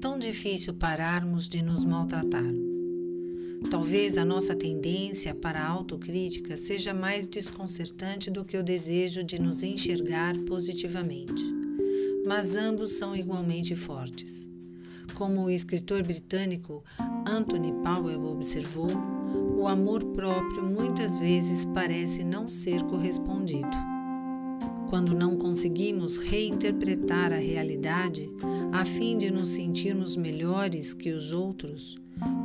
tão difícil pararmos de nos maltratar. Talvez a nossa tendência para a autocrítica seja mais desconcertante do que o desejo de nos enxergar positivamente, mas ambos são igualmente fortes. Como o escritor britânico Anthony Powell observou, o amor próprio muitas vezes parece não ser correspondido. Quando não conseguimos reinterpretar a realidade a fim de nos sentirmos melhores que os outros,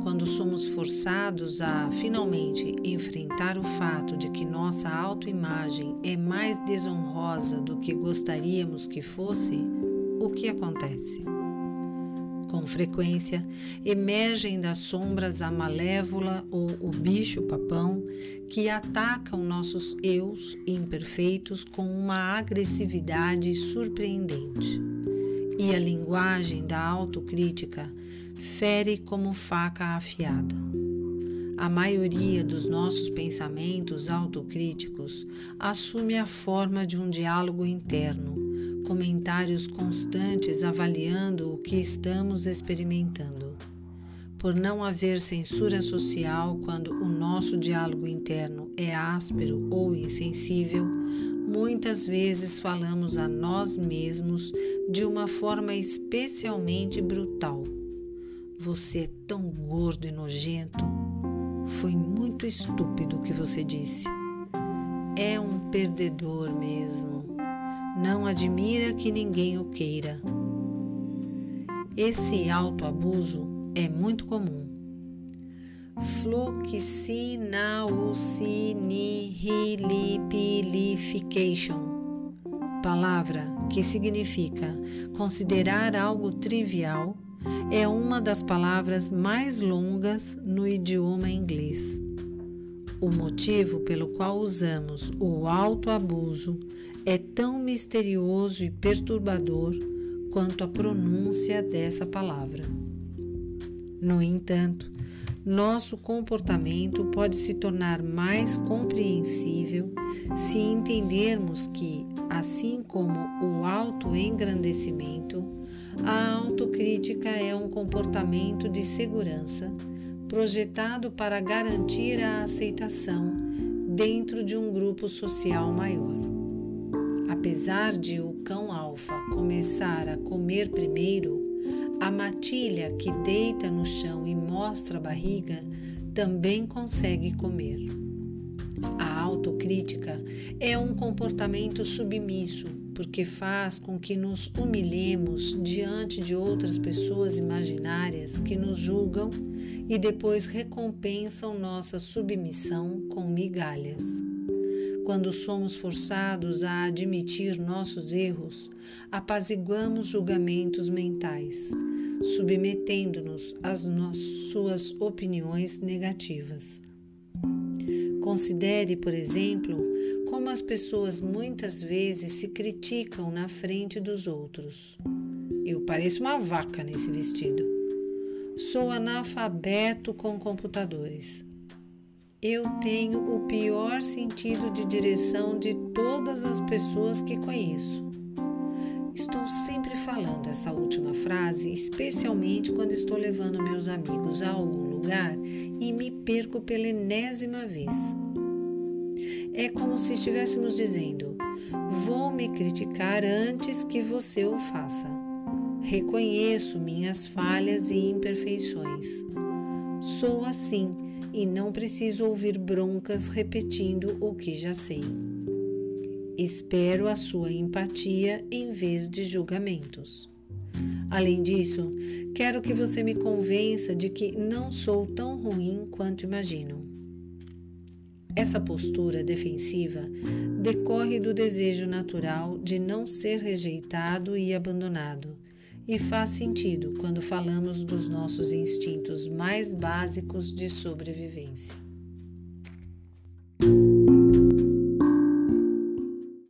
quando somos forçados a finalmente enfrentar o fato de que nossa autoimagem é mais desonrosa do que gostaríamos que fosse, o que acontece? Com frequência, emergem das sombras a malévola ou o bicho-papão que atacam nossos eus imperfeitos com uma agressividade surpreendente. E a linguagem da autocrítica fere como faca afiada. A maioria dos nossos pensamentos autocríticos assume a forma de um diálogo interno, comentários constantes avaliando o que estamos experimentando. Por não haver censura social quando o nosso diálogo interno é áspero ou insensível, muitas vezes falamos a nós mesmos de uma forma especialmente brutal você é tão gordo e nojento. Foi muito estúpido o que você disse. É um perdedor mesmo. Não admira que ninguém o queira. Esse autoabuso é muito comum. Floxinaucinihilipilification palavra que significa considerar algo trivial é uma das palavras mais longas no idioma inglês. O motivo pelo qual usamos o autoabuso é tão misterioso e perturbador quanto a pronúncia dessa palavra. No entanto, nosso comportamento pode se tornar mais compreensível se entendermos que, assim como o autoengrandecimento, a autocrítica é um comportamento de segurança projetado para garantir a aceitação dentro de um grupo social maior. Apesar de o cão alfa começar a comer primeiro, a matilha que deita no chão e mostra a barriga também consegue comer. A autocrítica é um comportamento submisso porque faz com que nos humilhemos diante de outras pessoas imaginárias que nos julgam e depois recompensam nossa submissão com migalhas. Quando somos forçados a admitir nossos erros, apaziguamos julgamentos mentais, submetendo-nos às suas opiniões negativas. Considere, por exemplo, como as pessoas muitas vezes se criticam na frente dos outros. Eu pareço uma vaca nesse vestido. Sou analfabeto com computadores. Eu tenho o pior sentido de direção de todas as pessoas que conheço. Estou sempre falando essa última frase, especialmente quando estou levando meus amigos a algum lugar e me perco pela enésima vez. É como se estivéssemos dizendo: Vou me criticar antes que você o faça. Reconheço minhas falhas e imperfeições. Sou assim e não preciso ouvir broncas repetindo o que já sei. Espero a sua empatia em vez de julgamentos. Além disso, quero que você me convença de que não sou tão ruim quanto imagino. Essa postura defensiva decorre do desejo natural de não ser rejeitado e abandonado, e faz sentido quando falamos dos nossos instintos mais básicos de sobrevivência.